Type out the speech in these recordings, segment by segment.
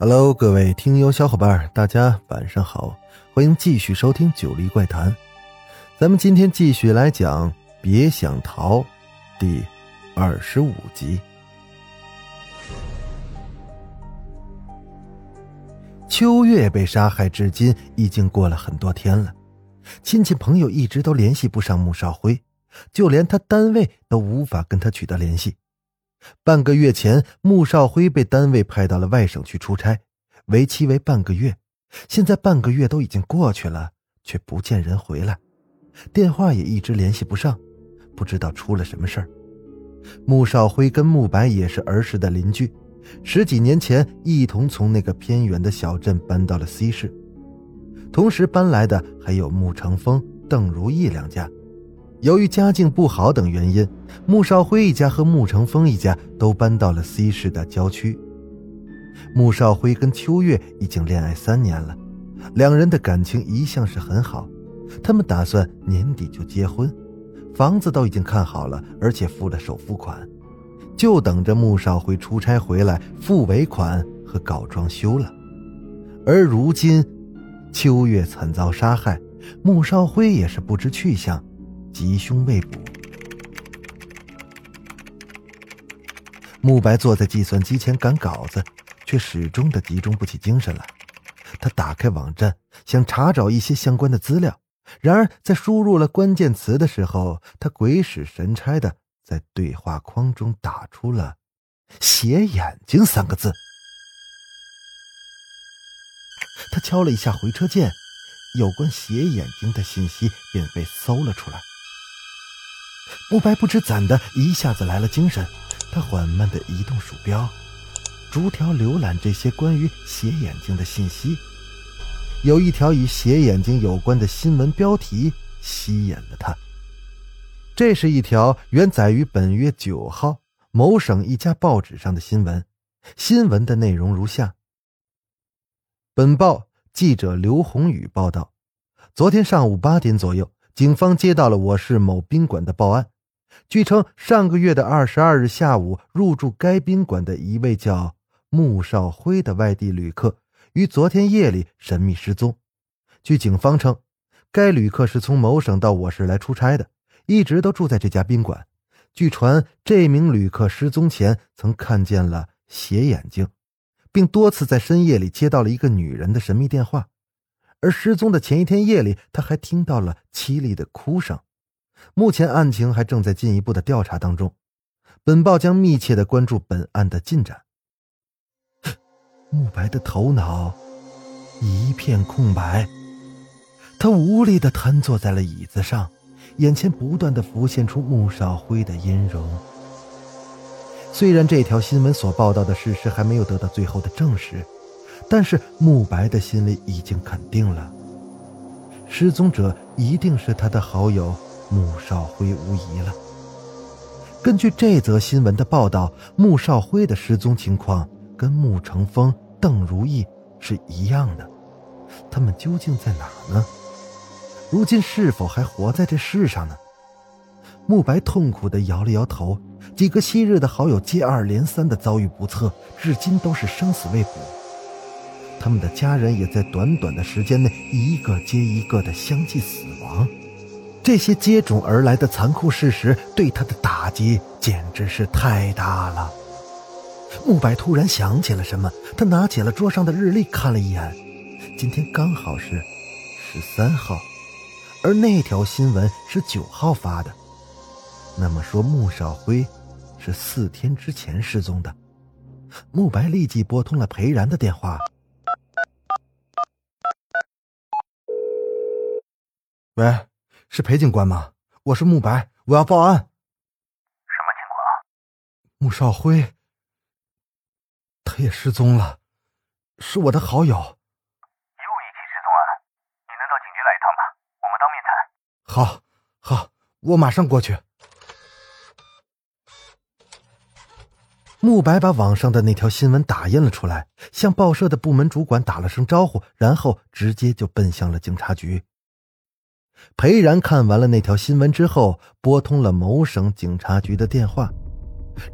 Hello，各位听友小伙伴，大家晚上好，欢迎继续收听《九黎怪谈》。咱们今天继续来讲《别想逃》第二十五集。秋月被杀害至今已经过了很多天了，亲戚朋友一直都联系不上穆少辉，就连他单位都无法跟他取得联系。半个月前，穆少辉被单位派到了外省去出差，为期为半个月。现在半个月都已经过去了，却不见人回来，电话也一直联系不上，不知道出了什么事儿。穆少辉跟穆白也是儿时的邻居，十几年前一同从那个偏远的小镇搬到了 C 市，同时搬来的还有穆成风、邓如意两家。由于家境不好等原因，穆少辉一家和穆成风一家都搬到了 C 市的郊区。穆少辉跟秋月已经恋爱三年了，两人的感情一向是很好，他们打算年底就结婚，房子都已经看好了，而且付了首付款，就等着穆少辉出差回来付尾款和搞装修了。而如今，秋月惨遭杀害，穆少辉也是不知去向。吉凶未卜。慕白坐在计算机前赶稿子，却始终的集中不起精神来。他打开网站，想查找一些相关的资料，然而在输入了关键词的时候，他鬼使神差的在对话框中打出了“斜眼睛”三个字。他敲了一下回车键，有关斜眼睛的信息便被搜了出来。慕白不知怎的，一下子来了精神。他缓慢的移动鼠标，逐条浏览这些关于斜眼睛的信息。有一条与斜眼睛有关的新闻标题吸引了他。这是一条原载于本月九号某省一家报纸上的新闻。新闻的内容如下：本报记者刘宏宇报道，昨天上午八点左右。警方接到了我市某宾馆的报案，据称，上个月的二十二日下午入住该宾馆的一位叫穆少辉的外地旅客，于昨天夜里神秘失踪。据警方称，该旅客是从某省到我市来出差的，一直都住在这家宾馆。据传，这名旅客失踪前曾看见了斜眼睛，并多次在深夜里接到了一个女人的神秘电话。而失踪的前一天夜里，他还听到了凄厉的哭声。目前案情还正在进一步的调查当中，本报将密切的关注本案的进展。慕白的头脑一片空白，他无力的瘫坐在了椅子上，眼前不断的浮现出穆少辉的音容。虽然这条新闻所报道的事实还没有得到最后的证实。但是慕白的心里已经肯定了，失踪者一定是他的好友穆少辉无疑了。根据这则新闻的报道，穆少辉的失踪情况跟穆成风、邓如意是一样的，他们究竟在哪呢？如今是否还活在这世上呢？慕白痛苦地摇了摇头，几个昔日的好友接二连三的遭遇不测，至今都是生死未卜。他们的家人也在短短的时间内一个接一个的相继死亡，这些接踵而来的残酷事实对他的打击简直是太大了。慕白突然想起了什么，他拿起了桌上的日历看了一眼，今天刚好是十三号，而那条新闻是九号发的，那么说穆少辉是四天之前失踪的。慕白立即拨通了裴然的电话。喂，是裴警官吗？我是慕白，我要报案。什么情况？穆少辉，他也失踪了，是我的好友。又一起失踪案，你能到警局来一趟吗，我们当面谈。好，好，我马上过去。慕白把网上的那条新闻打印了出来，向报社的部门主管打了声招呼，然后直接就奔向了警察局。裴然看完了那条新闻之后，拨通了某省警察局的电话，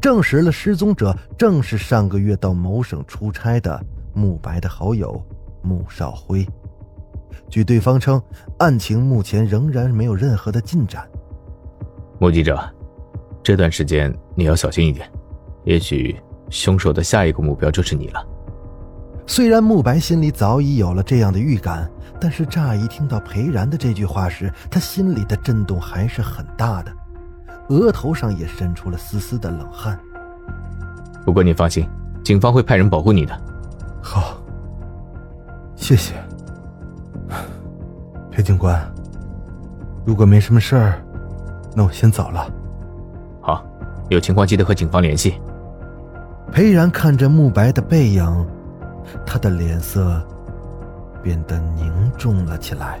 证实了失踪者正是上个月到某省出差的慕白的好友穆少辉。据对方称，案情目前仍然没有任何的进展。穆记者，这段时间你要小心一点。也许凶手的下一个目标就是你了。虽然慕白心里早已有了这样的预感，但是乍一听到裴然的这句话时，他心里的震动还是很大的，额头上也渗出了丝丝的冷汗。不过你放心，警方会派人保护你的。好，谢谢，裴警官。如果没什么事儿，那我先走了。好，有情况记得和警方联系。裴然看着慕白的背影，他的脸色变得凝重了起来。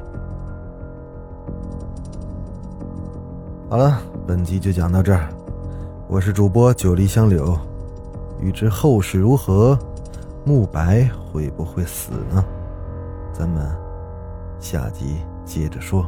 好了，本集就讲到这儿。我是主播九黎香柳，欲知后事如何，慕白会不会死呢？咱们下集接着说。